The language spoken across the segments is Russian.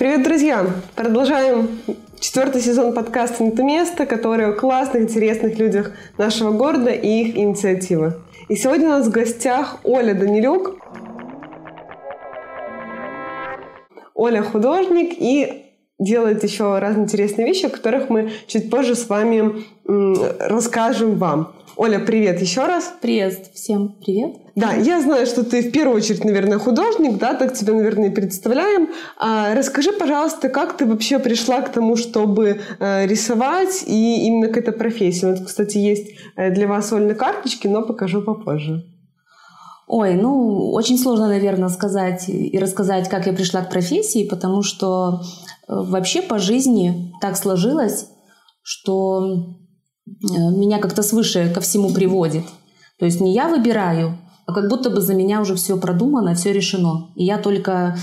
Привет, друзья! Продолжаем четвертый сезон подкаста «Это место», который о классных, интересных людях нашего города и их инициативы. И сегодня у нас в гостях Оля Данилюк. Оля художник и делает еще разные интересные вещи, о которых мы чуть позже с вами расскажем вам. Оля, привет еще раз. Привет, всем привет. Да, я знаю, что ты в первую очередь, наверное, художник, да, так тебя, наверное, и представляем. А, расскажи, пожалуйста, как ты вообще пришла к тому, чтобы э, рисовать и именно к этой профессии? Вот, кстати, есть э, для вас Оль карточки, но покажу попозже. Ой, ну, очень сложно, наверное, сказать и рассказать, как я пришла к профессии, потому что э, вообще по жизни так сложилось, что меня как-то свыше ко всему приводит. То есть не я выбираю, а как будто бы за меня уже все продумано, все решено. И я только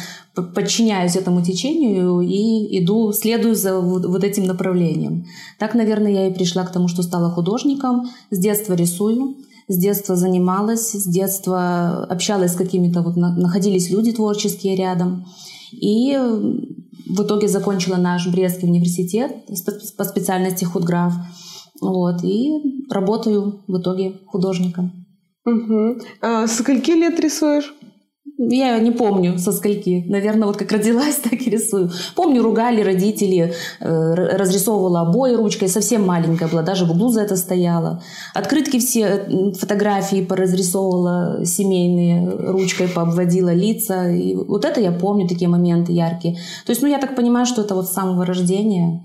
подчиняюсь этому течению и иду, следую за вот этим направлением. Так, наверное, я и пришла к тому, что стала художником. С детства рисую с детства занималась, с детства общалась с какими-то, вот находились люди творческие рядом. И в итоге закончила наш Брестский университет по специальности худграф. Вот, и работаю в итоге художником. Угу. А скольки лет рисуешь? Я не помню со скольки. Наверное, вот как родилась, так и рисую. Помню, ругали родители, э, разрисовывала обои ручкой. Совсем маленькая была, даже в углу за это стояла. Открытки все, фотографии поразрисовывала семейные, ручкой пообводила лица. И вот это я помню, такие моменты яркие. То есть, ну, я так понимаю, что это вот с самого рождения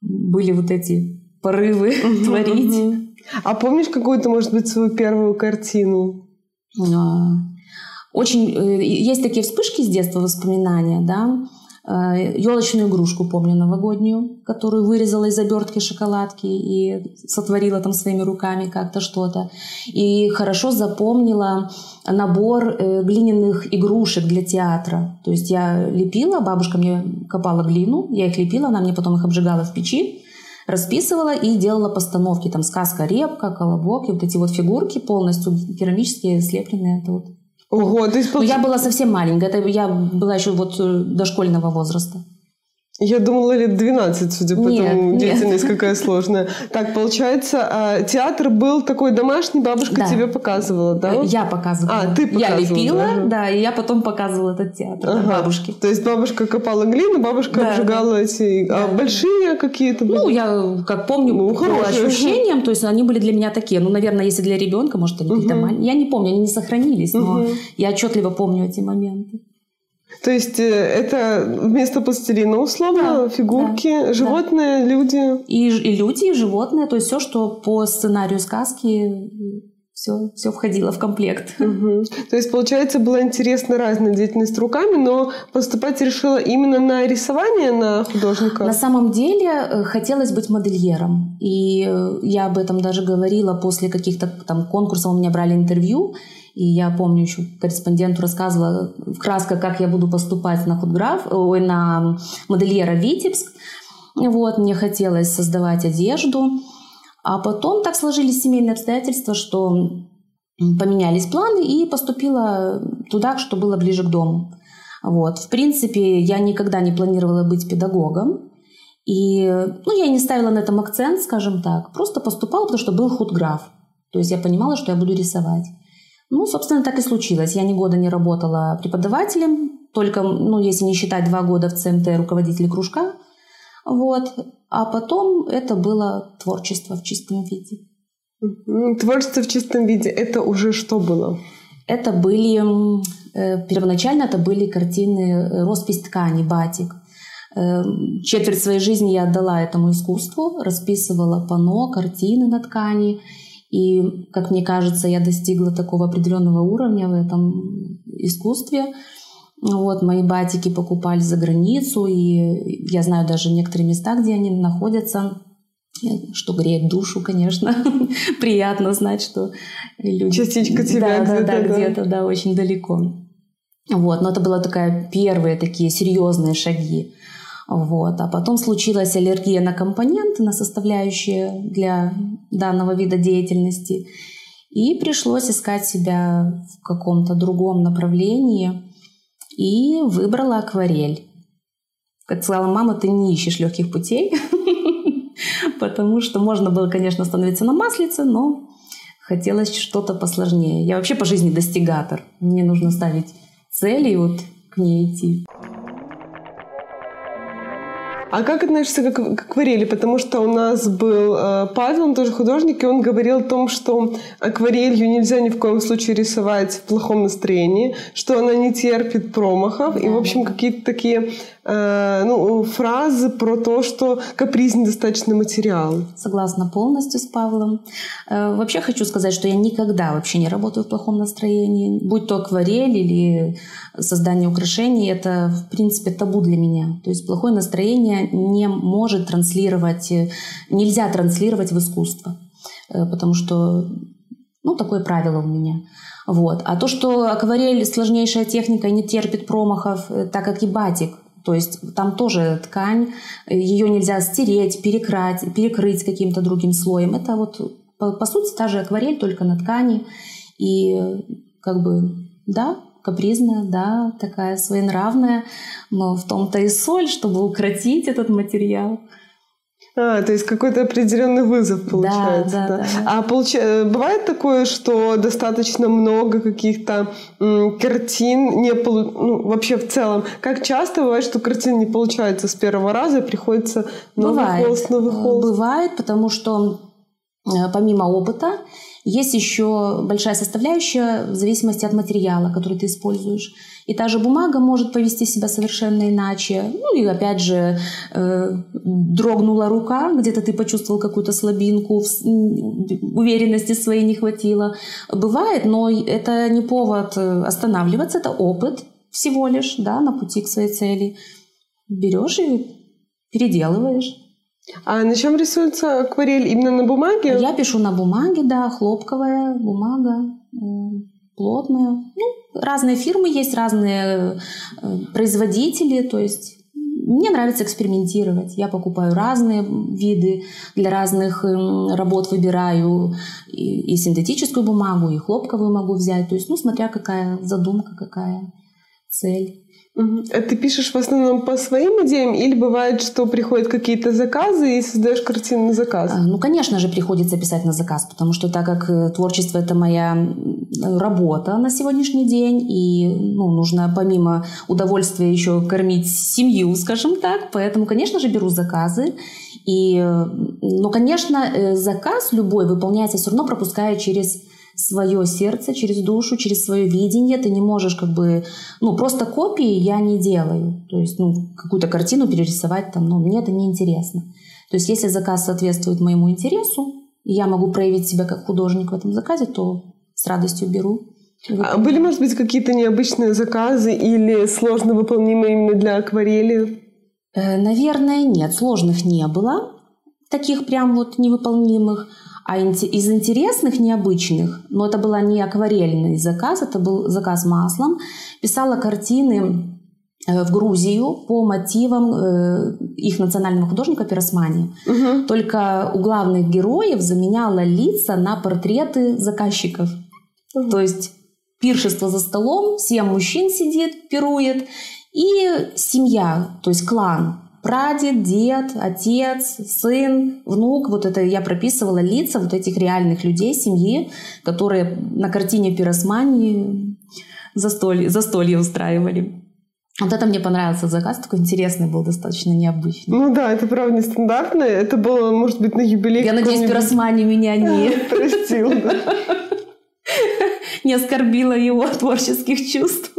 были вот эти порывы творить. А помнишь какую-то, может быть, свою первую картину? А, очень э, есть такие вспышки с детства, воспоминания, да. Елочную э, игрушку помню новогоднюю, которую вырезала из обертки шоколадки и сотворила там своими руками как-то что-то. И хорошо запомнила набор э, глиняных игрушек для театра. То есть я лепила, бабушка мне копала глину, я их лепила, она мне потом их обжигала в печи расписывала и делала постановки. Там сказка «Репка», «Колобок» и вот эти вот фигурки полностью керамические, слепленные. Это вот Ого, то есть... Но я была совсем маленькая. Это я была еще вот э, дошкольного возраста. Я думала, лет 12, судя по нет, тому, нет. деятельность какая сложная. Так, получается, а, театр был такой домашний, бабушка да. тебе показывала, да? Я показывала. А, ты показывала. Я лепила, даже. да, и я потом показывала этот театр ага. бабушке. То есть бабушка копала глину, бабушка да, обжигала да. эти... А да. А большие какие-то были? Ну, я как помню ну, по ощущениям, то есть они были для меня такие. Ну, наверное, если для ребенка, может, они угу. какие-то маленькие. Я не помню, они не сохранились, но угу. я отчетливо помню эти моменты. То есть э, это вместо пластилина условно, да, фигурки, да, животные, да. люди. И, и люди, и животные, то есть все, что по сценарию сказки, все, все входило в комплект. Угу. То есть, получается, была интересна разная деятельность руками, но поступать решила именно на рисование, на художника? На самом деле э, хотелось быть модельером. И э, я об этом даже говорила после каких-то там конкурсов, у меня брали интервью, и я помню, еще корреспонденту рассказывала в краска, как я буду поступать на худграф, ой, на модельера Витебск. Вот, мне хотелось создавать одежду. А потом так сложились семейные обстоятельства, что поменялись планы и поступила туда, что было ближе к дому. Вот. В принципе, я никогда не планировала быть педагогом. И ну, я не ставила на этом акцент, скажем так. Просто поступала, потому что был худграф. То есть я понимала, что я буду рисовать. Ну, собственно, так и случилось. Я ни года не работала преподавателем, только, ну, если не считать два года в ЦМТ руководителя кружка. Вот. А потом это было творчество в чистом виде. Творчество в чистом виде – это уже что было? Это были, э, первоначально это были картины э, «Роспись ткани», «Батик». Э, четверть своей жизни я отдала этому искусству, расписывала пано, картины на ткани – и, как мне кажется, я достигла такого определенного уровня в этом искусстве. Вот, мои батики покупали за границу, и я знаю даже некоторые места, где они находятся, что греет душу, конечно. Приятно знать, что люди... Частичка тебя да, где-то. Да, да, где-то, да, очень далеко. Вот, но это были такая первые такие серьезные шаги. Вот. А потом случилась аллергия на компоненты, на составляющие для данного вида деятельности. И пришлось искать себя в каком-то другом направлении. И выбрала акварель. Как сказала мама, ты не ищешь легких путей, потому что можно было, конечно, становиться на маслице, но хотелось что-то посложнее. Я вообще по жизни достигатор. Мне нужно ставить цели и вот к ней идти. А как относишься к, акварели? Потому что у нас был э, Павел, он тоже художник, и он говорил о том, что акварелью нельзя ни в коем случае рисовать в плохом настроении, что она не терпит промахов, да, и, в общем, какие-то такие э, ну, фразы про то, что каприз недостаточный материал. Согласна полностью с Павлом. Э, вообще хочу сказать, что я никогда вообще не работаю в плохом настроении. Будь то акварель или создание украшений, это, в принципе, табу для меня. То есть плохое настроение не может транслировать, э, нельзя транслировать в искусство. Потому что ну, такое правило у меня. Вот. А то, что акварель сложнейшая техника не терпит промахов, так как и батик, то есть там тоже ткань, ее нельзя стереть, перекрать, перекрыть каким-то другим слоем. Это вот по, по сути та же акварель, только на ткани. И как бы, да, капризная, да, такая своенравная, но в том-то и соль, чтобы укротить этот материал. А, то есть какой-то определенный вызов получается. Да, да, да. да. А получ... Э, бывает такое, что достаточно много каких-то м, картин не полу... ну, вообще в целом. Как часто бывает, что картина не получается с первого раза, и приходится новый бывает. холст, новый холст? Бывает, потому что э, помимо опыта есть еще большая составляющая в зависимости от материала, который ты используешь. И та же бумага может повести себя совершенно иначе. Ну и опять же, э, дрогнула рука, где-то ты почувствовал какую-то слабинку, уверенности своей не хватило. Бывает, но это не повод э, останавливаться, это опыт всего лишь да, на пути к своей цели. Берешь и переделываешь. А на чем рисуется акварель? Именно на бумаге? Я пишу на бумаге, да, хлопковая бумага, плотная. Ну, разные фирмы есть, разные э, производители, то есть мне нравится экспериментировать. Я покупаю разные виды, для разных эм, работ выбираю и, и синтетическую бумагу, и хлопковую могу взять. То есть, ну, смотря какая задумка, какая цель. А ты пишешь в основном по своим идеям или бывает, что приходят какие-то заказы и создаешь картину на заказ? А, ну, конечно же, приходится писать на заказ, потому что так как э, творчество — это моя работа на сегодняшний день, и ну, нужно помимо удовольствия еще кормить семью, скажем так, поэтому, конечно же, беру заказы. И, ну, конечно, э, заказ любой выполняется все равно, пропуская через свое сердце, через душу, через свое видение. Ты не можешь как бы, ну, просто копии я не делаю. То есть, ну, какую-то картину перерисовать там, ну, мне это не интересно. То есть, если заказ соответствует моему интересу, и я могу проявить себя как художник в этом заказе, то с радостью беру. А были, может быть, какие-то необычные заказы или сложно выполнимые именно для акварели? Э, наверное, нет, сложных не было, таких прям вот невыполнимых. А из интересных, необычных, но это была не акварельный заказ, это был заказ маслом, писала картины э, в Грузию по мотивам э, их национального художника Пиросмани. Угу. Только у главных героев заменяла лица на портреты заказчиков. Угу. То есть пиршество за столом, семь мужчин сидит, пирует, и семья, то есть клан прадед, дед, отец, сын, внук. Вот это я прописывала лица вот этих реальных людей, семьи, которые на картине Пиросмани застолье, застолье устраивали. Вот это мне понравился заказ, такой интересный был, достаточно необычный. Ну да, это правда нестандартное. Это было, может быть, на юбилей. Я надеюсь, Пиросмани меня не... Простил, Не оскорбила его творческих чувств.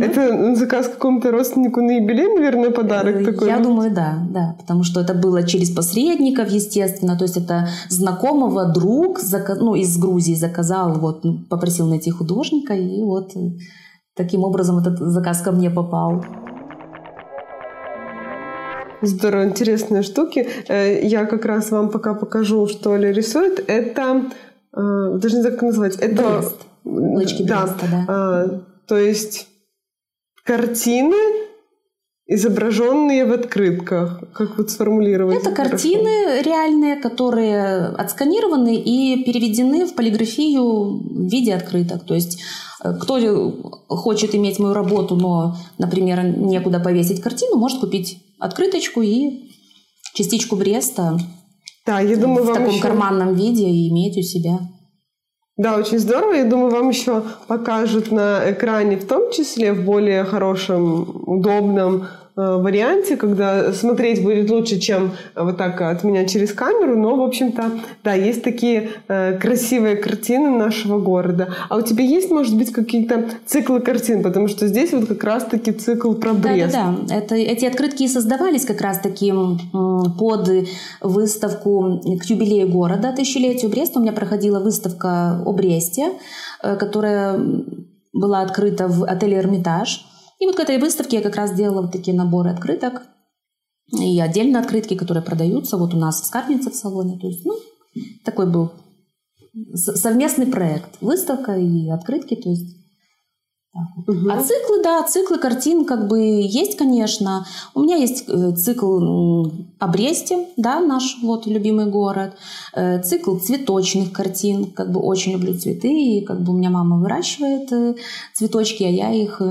Это заказ какому-то родственнику на юбилей, наверное, подарок э, такой? Я думаю, да, да. Потому что это было через посредников, естественно. То есть это знакомого друг ну, из Грузии заказал, вот, ну, попросил найти художника, и вот э, таким образом этот заказ ко мне попал. Здорово, интересные штуки. Э, я как раз вам пока покажу, что Оля рисует. Это, даже не знаю, как назвать. Это... Брест. Лычки да. Бреста, да. А, то есть картины изображенные в открытках. Как вот сформулировать? Это картины хорошо? реальные, которые отсканированы и переведены в полиграфию в виде открыток. То есть э, кто хочет иметь мою работу, но, например, некуда повесить картину, может купить открыточку и частичку Бреста да, я думаю, в таком еще... карманном виде и иметь у себя. Да, очень здорово. Я думаю, вам еще покажут на экране, в том числе в более хорошем, удобном варианте, когда смотреть будет лучше, чем вот так от меня через камеру, но, в общем-то, да, есть такие э, красивые картины нашего города. А у тебя есть, может быть, какие-то циклы картин? Потому что здесь вот как раз-таки цикл про Брест. Да-да-да. Это, эти открытки и создавались как раз-таки под выставку к юбилею города, тысячелетию Бреста. У меня проходила выставка о Бресте, э, которая была открыта в отеле «Эрмитаж». И вот к этой выставке я как раз делала вот такие наборы открыток. И отдельно открытки, которые продаются вот у нас в Скарбнице в салоне. То есть, ну, такой был совместный проект. Выставка и открытки, то есть Угу. А циклы, да, циклы картин как бы есть, конечно. У меня есть э, цикл о Бресте, да, наш вот любимый город. Э, цикл цветочных картин, как бы очень люблю цветы, и как бы у меня мама выращивает э, цветочки, а я их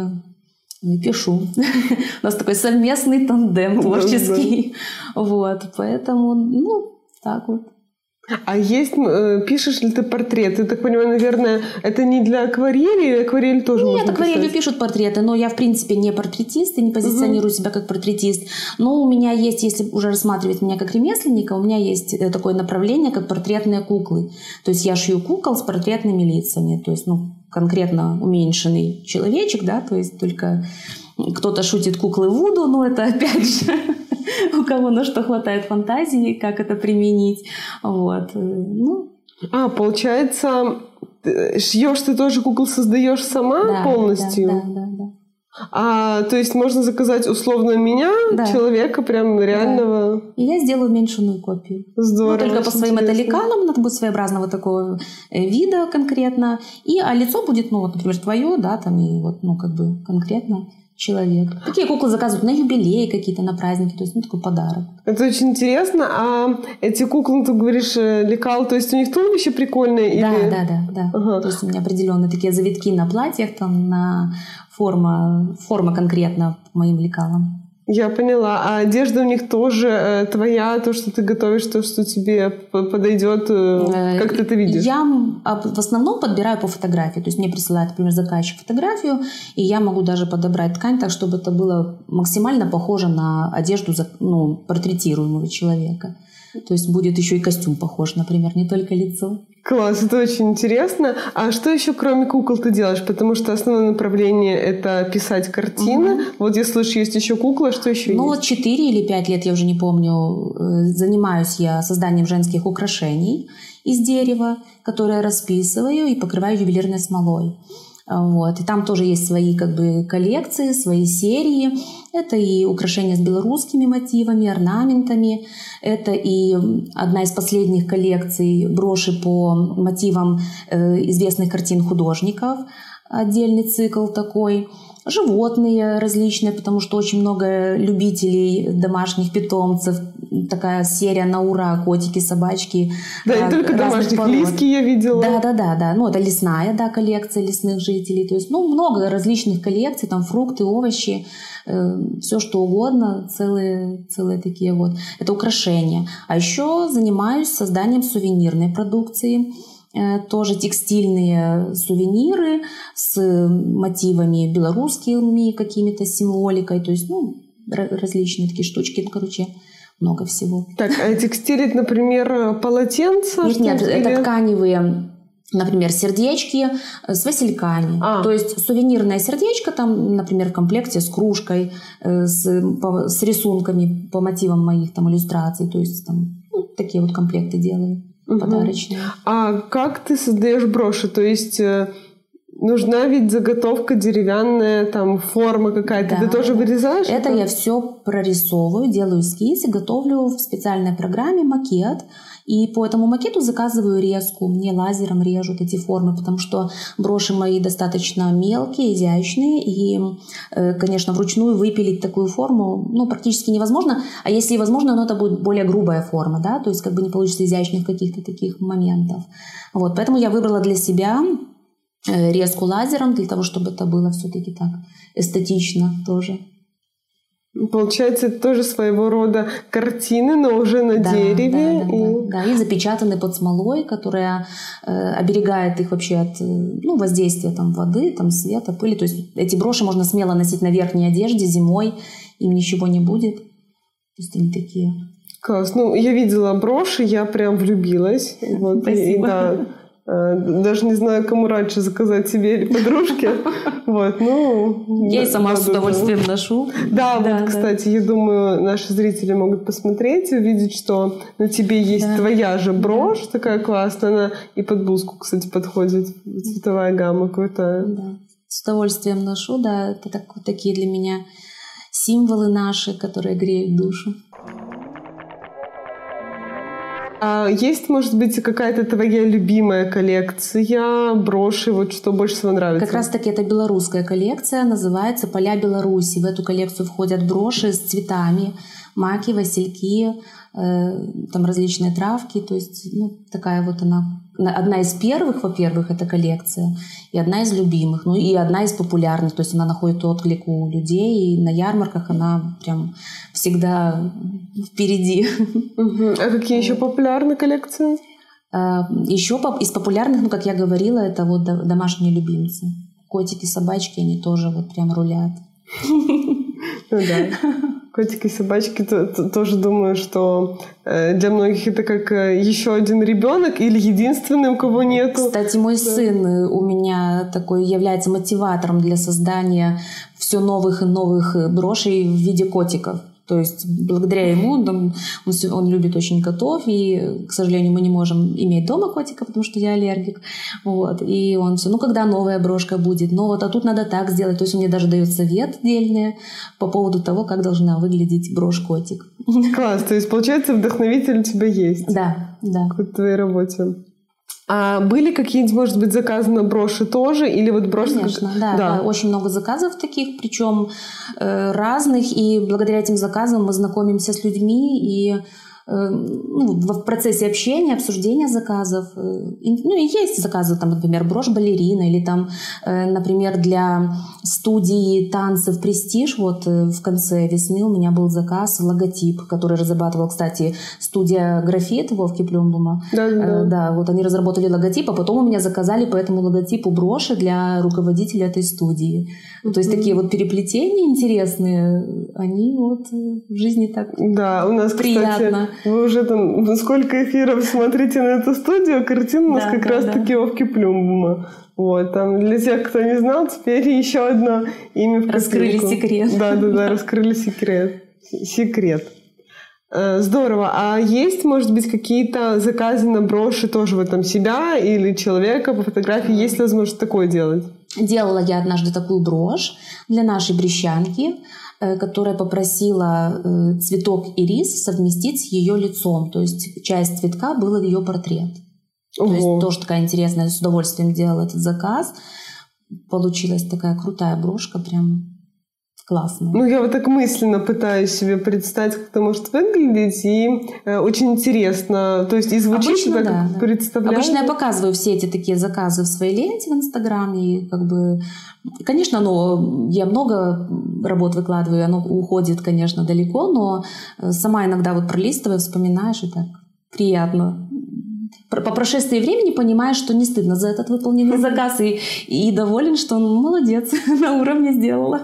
пишу. У нас такой совместный тандем творческий. Вот, поэтому, ну, так вот. А есть, э, пишешь ли ты портреты? Я так понимаю, наверное, это не для акварели, акварель тоже Нет, акварелью пишут портреты, но я, в принципе, не портретист и не позиционирую угу. себя как портретист. Но у меня есть, если уже рассматривать меня как ремесленника, у меня есть э, такое направление, как портретные куклы. То есть я шью кукол с портретными лицами. То есть, ну, конкретно уменьшенный человечек, да, то есть только кто-то шутит куклы Вуду, но это опять же у кого на что хватает фантазии, как это применить. Вот. Ну. А, получается, шьешь ты тоже кукол создаешь сама да, полностью? Да, да, да, да. А, то есть можно заказать условно меня, да. человека прям реального. Да. И я сделаю уменьшенную копию. Здорово. Но только по своим интересно. это лекалам, надо будет своеобразного такого э, вида конкретно. И, а лицо будет, ну, вот, например, твое, да, там, и вот, ну, как бы конкретно человек. Такие куклы заказывают на юбилей какие-то, на праздники, то есть ну, такой подарок. Это очень интересно. А эти куклы, ты говоришь, э, лекал, то есть у них туловище прикольное? Да, или... да, да, да. Ага. То есть у меня определенные такие завитки на платьях, там на форма, форма конкретно моим лекалам. Я поняла. А одежда у них тоже э, твоя, то, что ты готовишь, то, что тебе подойдет, э, э, как ты это видишь? Я в основном подбираю по фотографии. То есть мне присылает, например, заказчик фотографию, и я могу даже подобрать ткань так, чтобы это было максимально похоже на одежду ну, портретируемого человека. То есть будет еще и костюм похож, например, не только лицо. Класс, это очень интересно. А что еще кроме кукол ты делаешь? Потому что основное направление это писать картины. Угу. Вот я слышу, есть еще кукла, что еще ну, есть? Ну, 4 или 5 лет, я уже не помню, э, занимаюсь я созданием женских украшений из дерева, которые расписываю и покрываю ювелирной смолой. Вот. И там тоже есть свои как бы, коллекции, свои серии. Это и украшения с белорусскими мотивами, орнаментами. Это и одна из последних коллекций броши по мотивам э, известных картин художников. Отдельный цикл такой животные различные, потому что очень много любителей домашних питомцев. Такая серия на ура, котики, собачки. Да, и только домашних, пород. лиски я видела. Да, да, да, да. Ну, это лесная, да, коллекция лесных жителей. То есть, ну, много различных коллекций, там фрукты, овощи, э, все что угодно, целые, целые такие вот. Это украшения. А еще занимаюсь созданием сувенирной продукции. Э, тоже текстильные сувениры с мотивами белорусскими какими-то символикой, то есть ну, различные такие штучки, короче, много всего. Так, а текстилить, например, полотенца? Нет, нет, или... это тканевые например, сердечки с васильками. А. То есть сувенирное сердечко там, например, в комплекте с кружкой, э, с, по, с рисунками по мотивам моих там иллюстраций. То есть там ну, такие вот комплекты делаю угу. подарочные. А как ты создаешь броши? То есть э, нужна ведь заготовка деревянная, там форма какая-то. Да, ты тоже вырезаешь? Это, это я все прорисовываю, делаю эскиз и готовлю в специальной программе макет. И по этому макету заказываю резку. Мне лазером режут эти формы, потому что броши мои достаточно мелкие, изящные. И, э, конечно, вручную выпилить такую форму ну, практически невозможно. А если возможно, но это будет более грубая форма. Да? То есть как бы не получится изящных каких-то таких моментов. Вот, поэтому я выбрала для себя э, резку лазером для того, чтобы это было все-таки так эстетично тоже. Получается, это тоже своего рода картины, но уже на да, дереве. Да, да, и... Да, да, и запечатаны под смолой, которая э, оберегает их вообще от э, ну, воздействия там, воды, там, света, пыли. То есть эти броши можно смело носить на верхней одежде зимой, им ничего не будет. То есть они такие. Класс. Ну, я видела броши, я прям влюбилась. Вот, Спасибо. И, да, даже не знаю, кому раньше заказать себе или подружке. Вот, ну... Я и сама с удовольствием ношу. Да, вот, кстати, я думаю, наши зрители могут посмотреть и увидеть, что на тебе есть твоя же брошь такая классная. Она и под блузку, кстати, подходит. Цветовая гамма крутая. Да, с удовольствием ношу, да. Это так, такие для меня символы наши, которые греют душу. А есть, может быть, какая-то твоя любимая коллекция броши, вот что больше всего нравится? Как раз-таки это белорусская коллекция, называется «Поля Беларуси». В эту коллекцию входят броши с цветами, маки, васильки, Э, там различные травки, то есть ну, такая вот она одна из первых, во-первых, это коллекция, и одна из любимых, ну и одна из популярных, то есть она находит отклик у людей, и на ярмарках она прям всегда впереди. А какие еще популярные коллекции? А, еще из популярных, ну как я говорила, это вот домашние любимцы. Котики, собачки, они тоже вот прям рулят. Ну да. Котики и собачки то, то, тоже думаю, что э, для многих это как э, еще один ребенок или единственный, у кого нету. Кстати, мой да. сын э, у меня такой является мотиватором для создания все новых и новых брошей в виде котиков. То есть благодаря ему он, он, он любит очень котов, и, к сожалению, мы не можем иметь дома котика, потому что я аллергик. Вот. И он все, ну когда новая брошка будет, ну вот, а тут надо так сделать. То есть он мне даже дает совет отдельный по поводу того, как должна выглядеть брошь-котик. Класс, то есть получается вдохновитель у тебя есть. Да, да. В твоей работе. А были какие-нибудь, может быть, заказы на броши тоже? Или вот броши... Конечно, как... да, да. Очень много заказов таких, причем э, разных. И благодаря этим заказам мы знакомимся с людьми и ну, в процессе общения, обсуждения заказов. Э, ну, и есть заказы, там, например, брошь балерина или там, э, например, для студии танцев «Престиж» вот в конце весны у меня был заказ, логотип, который разрабатывал, кстати, студия «Графит» Вовки Плюмбума. Да, да. да, вот они разработали логотип, а потом у меня заказали по этому логотипу броши для руководителя этой студии. Mm-hmm. То есть такие вот переплетения интересные, они вот в жизни так да, у нас, приятно. Кстати, вы уже там сколько эфиров смотрите на эту студию, картина у нас да, как да, раз-таки да. Овки Плюмбума. Вот, там для тех, кто не знал, теперь еще одно имя в Раскрыли секрет. Да, да, да, раскрыли секрет. Секрет. Э, здорово. А есть, может быть, какие-то заказы на броши тоже в этом себя или человека по фотографии? Есть ли возможность такое делать? Делала я однажды такую брошь для нашей брещанки. Э, которая попросила э, цветок и рис совместить с ее лицом. То есть часть цветка была ее портрет. Ого. То есть тоже такая интересная, с удовольствием делала этот заказ. Получилась такая крутая брошка, прям классно. Ну, я вот так мысленно пытаюсь себе представить, как это может выглядеть, и э, очень интересно. То есть и звучит Обычно, так, да, да. представляю. Обычно я показываю все эти такие заказы в своей ленте в Инстаграме, и как бы... Конечно, оно, я много работ выкладываю, оно уходит, конечно, далеко, но э, сама иногда вот пролистывая, вспоминаешь, и так приятно по прошествии времени понимаешь, что не стыдно за этот выполненный заказ и, и доволен, что он молодец, на уровне сделала.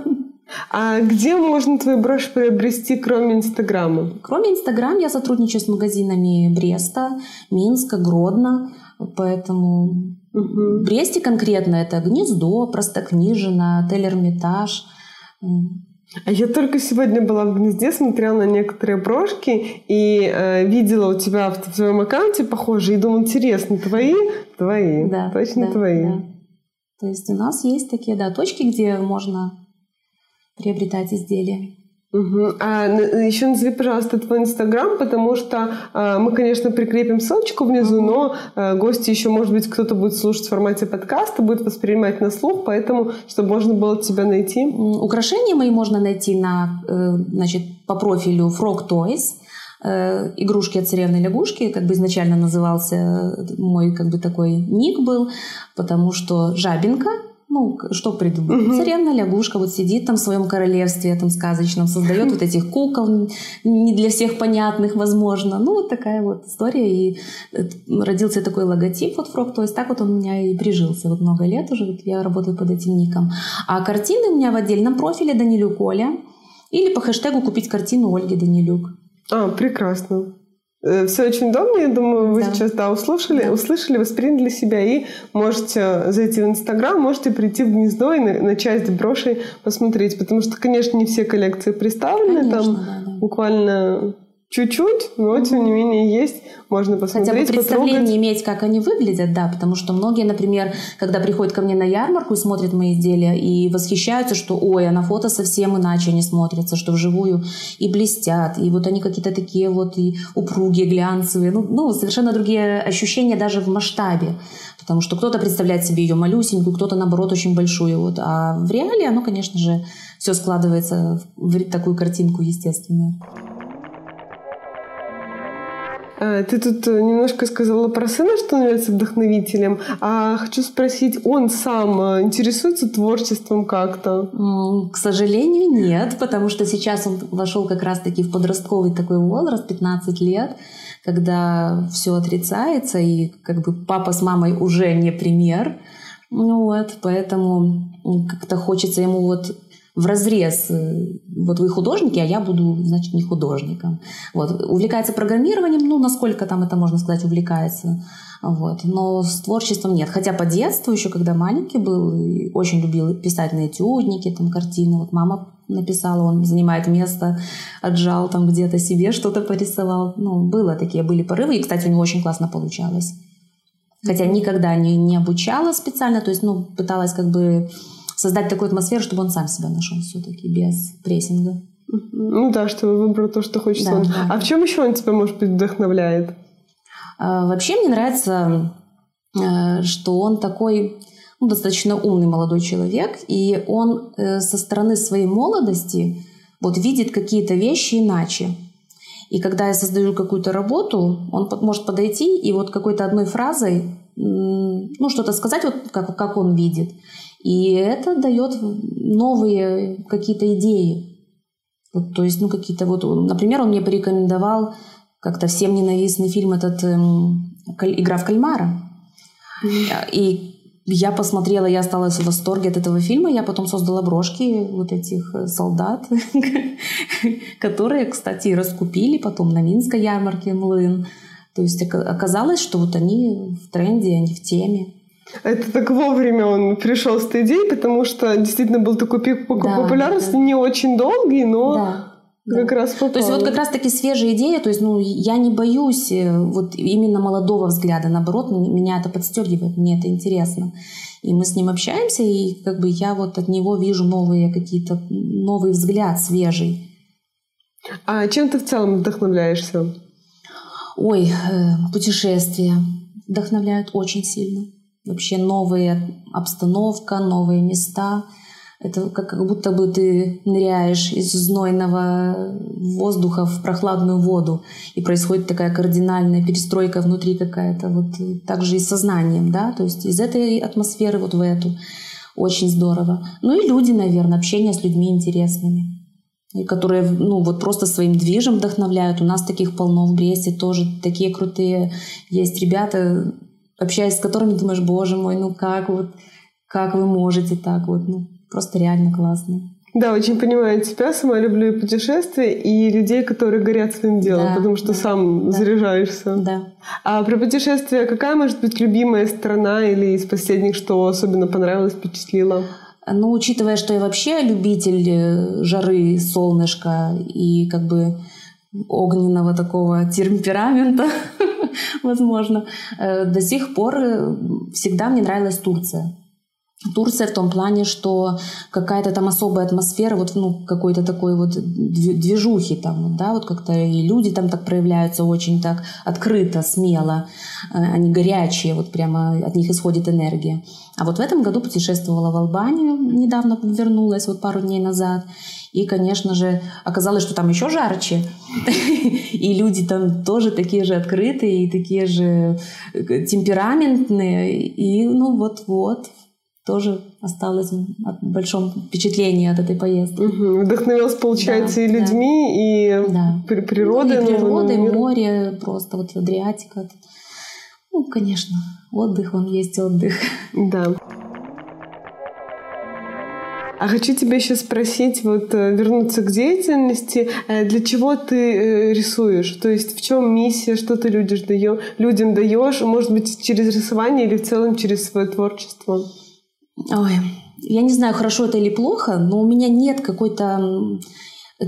А где можно твою брошь приобрести, кроме Инстаграма? Кроме Инстаграма я сотрудничаю с магазинами Бреста, Минска, Гродно, поэтому угу. в Бресте конкретно это Гнездо, Простокнижина, отель Эрмитаж. А я только сегодня была в гнезде, смотрела на некоторые брошки и э, видела у тебя в, в твоем аккаунте похожие, и думала, интересно, твои? Твои. Да, точно да, твои. Да. То есть у нас есть такие, да, точки, где можно приобретать изделия. Угу. А еще назови, пожалуйста, твой инстаграм, потому что э, мы, конечно, прикрепим ссылочку внизу, но э, гости еще, может быть, кто-то будет слушать в формате подкаста, будет воспринимать на слух, поэтому, чтобы можно было тебя найти. Украшения мои можно найти на, э, значит, по профилю Frog Toys э, игрушки от царевной лягушки, как бы изначально назывался мой как бы такой ник был, потому что жабинка ну, что придумать? Угу. Царевна лягушка вот сидит там в своем королевстве этом сказочном, создает вот этих кукол, не для всех понятных, возможно. Ну, вот такая вот история. И э, родился такой логотип вот Фрог, то есть так вот он у меня и прижился. Вот много лет уже вот я работаю под этим ником. А картины у меня в отдельном профиле Данилюк Оля. Или по хэштегу купить картину Ольги Данилюк. А, прекрасно. Э, Все очень удобно, я думаю, вы да. сейчас да, услышали, да. услышали, восприняли себя и можете зайти в Инстаграм, можете прийти в гнездо и на, на часть брошей посмотреть, потому что, конечно, не все коллекции представлены, конечно, там да, да. буквально чуть-чуть, но тем не менее есть, можно посмотреть, Хотя бы представление потрогать. иметь, как они выглядят, да, потому что многие, например, когда приходят ко мне на ярмарку и смотрят мои изделия и восхищаются, что, ой, а на фото совсем иначе они смотрятся, что вживую и блестят, и вот они какие-то такие вот и упругие, глянцевые, ну, ну совершенно другие ощущения даже в масштабе, потому что кто-то представляет себе ее малюсенькую, кто-то, наоборот, очень большую, вот, а в реале оно, конечно же, все складывается в такую картинку естественную. Э, ты тут э, немножко сказала про сына, что он является вдохновителем. А хочу спросить, он сам э, интересуется творчеством как-то? К сожалению, нет, потому что сейчас он вошел как раз-таки в подростковый такой возраст, 15 лет, когда все отрицается, и как бы папа с мамой уже не пример. Ну вот, поэтому как-то хочется ему вот в разрез. Э, вот вы художники, а я буду, значит, не художником. Вот. Увлекается программированием, ну, насколько там это, можно сказать, увлекается. Вот. Но с творчеством нет. Хотя по детству, еще когда маленький был, очень любил писать на этюднике, там, картины. Вот мама написала, он занимает место, отжал там где-то себе, что-то порисовал. Ну, было такие, были порывы. И, кстати, у него очень классно получалось. Хотя никогда не, не обучала специально, то есть, ну, пыталась как бы создать такую атмосферу, чтобы он сам себя нашел все-таки без прессинга. Ну да, чтобы выбрал то, что хочет да, он. Да. А в чем еще он тебя, может быть, вдохновляет? А, вообще мне нравится, э, что он такой ну, достаточно умный молодой человек, и он э, со стороны своей молодости вот видит какие-то вещи иначе. И когда я создаю какую-то работу, он может подойти и вот какой-то одной фразой ну, что-то сказать, вот как, как он видит. И это дает новые какие-то идеи. Вот, то есть, ну, какие-то вот... Например, он мне порекомендовал как-то всем ненавистный фильм этот эм, «Игра в кальмара». И я посмотрела, я осталась в восторге от этого фильма. Я потом создала брошки вот этих э, солдат, которые, кстати, раскупили потом на Минской ярмарке Млын. То есть оказалось, что вот они в тренде, они в теме. Это так вовремя он пришел с этой идеей, потому что действительно был такой пик да, популярности, да. не очень долгий, но да, как да. раз попал. То есть вот как раз таки свежая идея, то есть ну я не боюсь э, вот именно молодого взгляда, наоборот, меня это подстегивает, мне это интересно. И мы с ним общаемся, и как бы я вот от него вижу новые какие-то, новый взгляд свежий. А чем ты в целом вдохновляешься? Ой, э, путешествия вдохновляют очень сильно вообще новая обстановка, новые места. Это как, как будто бы ты ныряешь из знойного воздуха в прохладную воду, и происходит такая кардинальная перестройка внутри какая-то. Вот так же и с сознанием, да, то есть из этой атмосферы вот в эту. Очень здорово. Ну и люди, наверное, общение с людьми интересными которые ну, вот просто своим движем вдохновляют. У нас таких полно в Бресте, тоже такие крутые есть ребята, общаясь с которыми думаешь, боже мой, ну как вот, как вы можете так вот, ну просто реально классно. Да, очень понимаю тебя, сама люблю и путешествия, и людей, которые горят своим делом, да, потому что да, сам да, заряжаешься. Да. А про путешествия какая может быть любимая страна или из последних, что особенно понравилось, впечатлило? Ну, учитывая, что я вообще любитель э, жары, солнышка и как бы огненного такого темперамента, возможно. Э, до сих пор э, всегда мне нравилась Турция. Турция в том плане, что какая-то там особая атмосфера, вот ну какой-то такой вот движухи там, да, вот как-то и люди там так проявляются очень так открыто, смело, э, они горячие, вот прямо от них исходит энергия. А вот в этом году путешествовала в Албанию, недавно вернулась, вот пару дней назад, и, конечно же, оказалось, что там еще жарче, и люди там тоже такие же открытые, и такие же э, темпераментные, и ну вот-вот, тоже осталось от большом впечатлении от этой поездки. Угу. Вдохновилась, получается, да, и людьми, да. и да. природой. Ну, и природой, и море, просто вот Адриатика. Ну, конечно, отдых, он есть отдых. Да. А хочу тебя еще спросить, вот э, вернуться к деятельности. Э, для чего ты э, рисуешь? То есть в чем миссия, что ты людям даешь? Может быть, через рисование или в целом через свое творчество? Ой, я не знаю, хорошо это или плохо, но у меня нет какой-то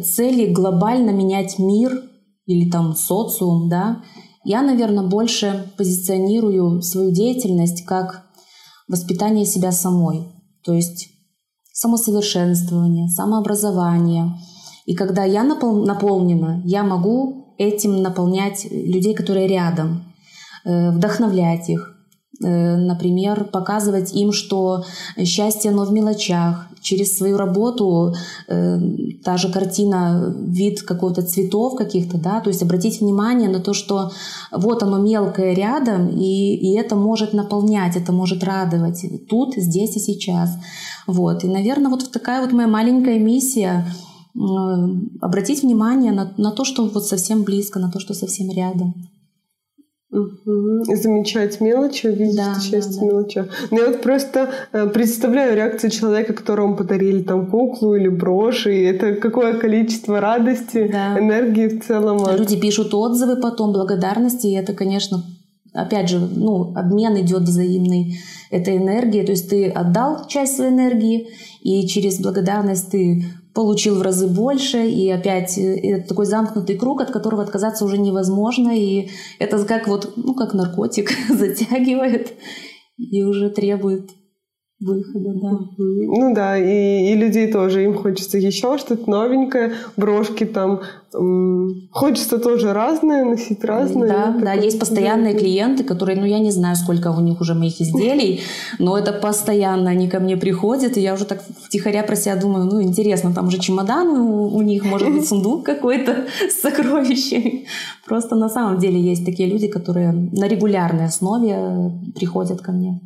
цели глобально менять мир или там социум, да. Я, наверное, больше позиционирую свою деятельность как воспитание себя самой. То есть самосовершенствование, самообразование. И когда я наполнена, я могу этим наполнять людей, которые рядом, э, вдохновлять их, например, показывать им, что счастье, оно в мелочах. Через свою работу э, та же картина, вид какого-то цветов каких-то, да, то есть обратить внимание на то, что вот оно мелкое рядом, и, и это может наполнять, это может радовать тут, здесь и сейчас. Вот. И, наверное, вот такая вот моя маленькая миссия э, обратить внимание на, на то, что вот совсем близко, на то, что совсем рядом. Угу. Замечать мелочи, видеть да, счастье да, да. мелочи. Ну, я вот просто э, представляю реакцию человека, которому подарили там куклу или брошь, и это какое количество радости, да. энергии в целом. Люди пишут отзывы потом, благодарности, и это, конечно, опять же, ну, обмен идет взаимный этой энергии, то есть ты отдал часть своей энергии, и через благодарность ты получил в разы больше, и опять э, это такой замкнутый круг, от которого отказаться уже невозможно, и это как вот, ну, как наркотик затягивает и уже требует выхода, да. Ну да, и, и людей тоже, им хочется еще что-то новенькое, брошки там, хочется тоже разное, носить разное. Да, да, есть постоянные клиенты, которые, ну я не знаю, сколько у них уже моих изделий, но это постоянно они ко мне приходят, и я уже так втихаря про себя думаю, ну интересно, там уже чемодан у, у них, может быть, сундук какой-то с сокровищами. Просто на самом деле есть такие люди, которые на регулярной основе приходят ко мне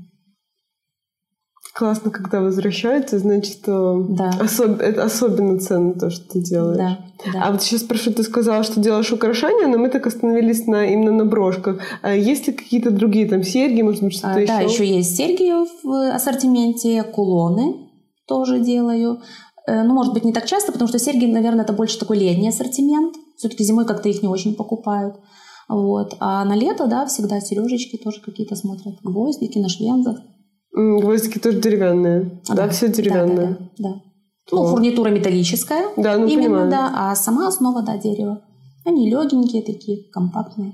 классно, когда возвращаются, значит, да. особ... это особенно ценно то, что ты делаешь. Да, да. А вот сейчас спрошу, ты сказала, что делаешь украшения, но мы так остановились на, именно на брошках. А есть ли какие-то другие там серьги, может быть, что-то а, еще? Да, еще есть серьги в ассортименте, кулоны тоже делаю. Э, ну, может быть, не так часто, потому что серьги, наверное, это больше такой летний ассортимент. Все-таки зимой как-то их не очень покупают. Вот. А на лето, да, всегда сережечки тоже какие-то смотрят. Гвоздики на швензах. Гвоздики тоже деревянные. А, да, да, все деревянное. Да, да, да. Ну, фурнитура металлическая. Да, ну именно, понимаю. да. А сама основа, да, дерево. Они легенькие такие, компактные.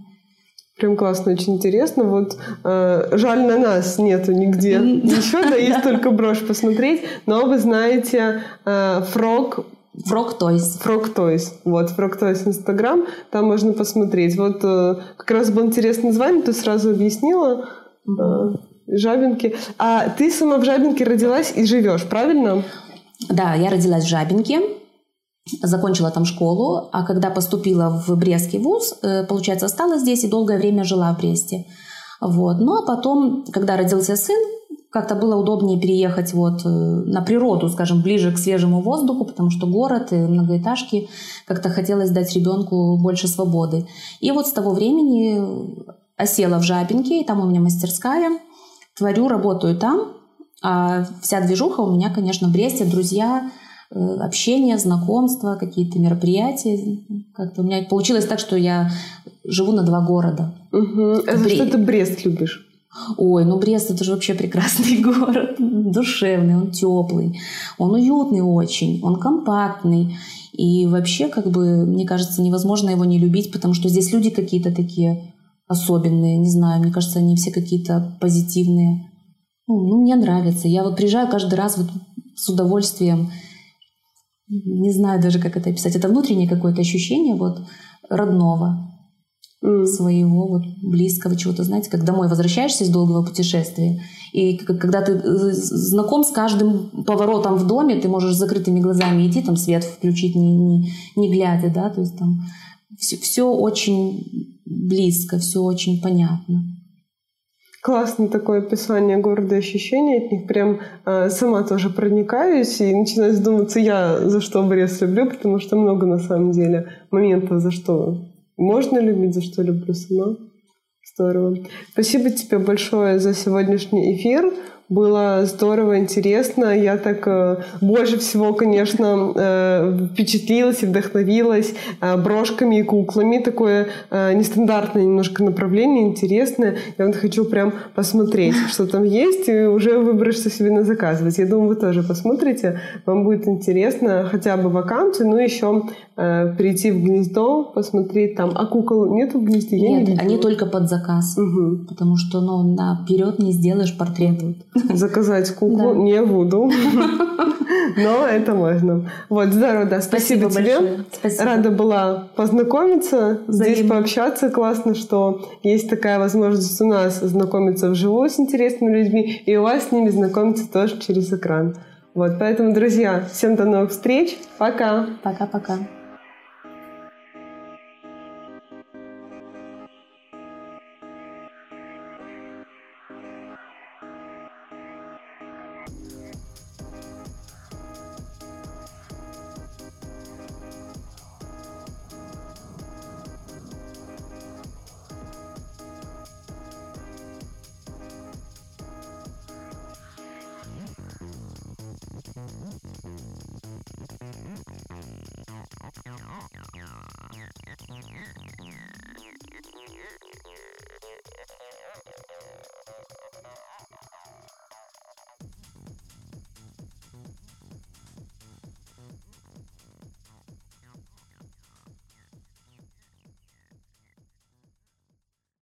Прям классно, очень интересно. Вот э, жаль на нас нету нигде еще, да, есть только брошь посмотреть. Но вы знаете э, фрог Frog Toys. Frog Toys. Вот, Frog Toys Инстаграм. Там можно посмотреть. Вот э, как раз было интересное название, ты сразу объяснила. Э, Жабинки. А ты сама в Жабинке родилась и живешь, правильно? Да, я родилась в Жабинке, закончила там школу, а когда поступила в Брестский вуз, э, получается, осталась здесь и долгое время жила в Бресте. Вот. Ну а потом, когда родился сын, как-то было удобнее переехать вот э, на природу, скажем, ближе к свежему воздуху, потому что город и многоэтажки как-то хотелось дать ребенку больше свободы. И вот с того времени осела в Жабинке, и там у меня мастерская – творю, работаю там, а вся движуха у меня, конечно, в Бресте, друзья, э, общение, знакомства, какие-то мероприятия. Как-то у меня получилось так, что я живу на два города. Угу. А за что ты Брест любишь? Ой, ну Брест это же вообще прекрасный город, душевный, он теплый, он уютный очень, он компактный. И вообще, как бы, мне кажется, невозможно его не любить, потому что здесь люди какие-то такие особенные, не знаю, мне кажется, они все какие-то позитивные. Ну, мне нравится. Я вот приезжаю каждый раз вот с удовольствием. Не знаю даже, как это описать. Это внутреннее какое-то ощущение вот родного mm. своего вот близкого чего-то, знаете, как домой возвращаешься из долгого путешествия, и когда ты э, знаком с каждым поворотом в доме, ты можешь с закрытыми глазами идти, там свет включить, не, не, не глядя, да, то есть там все, все очень близко, все очень понятно. Классное такое описание города, ощущения от них. Прям э, сама тоже проникаюсь и начинаю задуматься, я за что Брест люблю, потому что много на самом деле моментов, за что можно любить, за что люблю сама. Здорово. Спасибо тебе большое за сегодняшний эфир. Было здорово, интересно. Я так э, больше всего, конечно, э, впечатлилась и вдохновилась э, брошками и куклами. Такое нестандартное немножко направление, интересное. Я вот хочу прям посмотреть, что там есть, и уже выбрать, что себе на заказывать. Я думаю, вы тоже посмотрите. Вам будет интересно хотя бы в аккаунте, но еще э, прийти в гнездо, посмотреть там. А кукол нет в гнезде? Нет, не они только под заказ. Угу. Потому что ну, наперед не сделаешь портрет заказать куклу. Да. Не буду. Но это можно. Вот, здорово, да. Спасибо, Спасибо тебе. Большое. Спасибо. Рада была познакомиться, Взаимно. здесь пообщаться. Классно, что есть такая возможность у нас знакомиться вживую с интересными людьми, и у вас с ними знакомиться тоже через экран. Вот, поэтому, друзья, всем до новых встреч. Пока. Пока-пока.